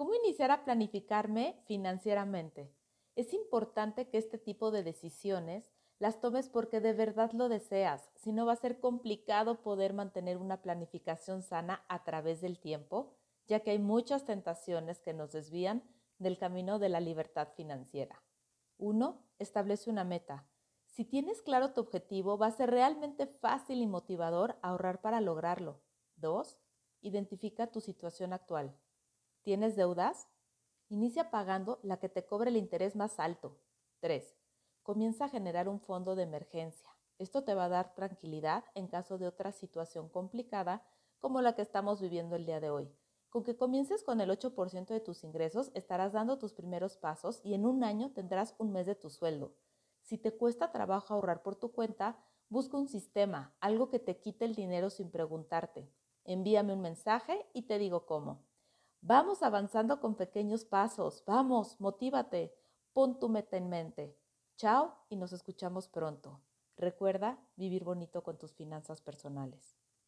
¿Cómo iniciar a planificarme financieramente? Es importante que este tipo de decisiones las tomes porque de verdad lo deseas, si no va a ser complicado poder mantener una planificación sana a través del tiempo, ya que hay muchas tentaciones que nos desvían del camino de la libertad financiera. 1. Establece una meta. Si tienes claro tu objetivo, va a ser realmente fácil y motivador ahorrar para lograrlo. 2. Identifica tu situación actual. ¿Tienes deudas? Inicia pagando la que te cobre el interés más alto. 3. Comienza a generar un fondo de emergencia. Esto te va a dar tranquilidad en caso de otra situación complicada como la que estamos viviendo el día de hoy. Con que comiences con el 8% de tus ingresos, estarás dando tus primeros pasos y en un año tendrás un mes de tu sueldo. Si te cuesta trabajo ahorrar por tu cuenta, busca un sistema, algo que te quite el dinero sin preguntarte. Envíame un mensaje y te digo cómo. Vamos avanzando con pequeños pasos. Vamos, motívate. Pon tu meta en mente. Chao y nos escuchamos pronto. Recuerda vivir bonito con tus finanzas personales.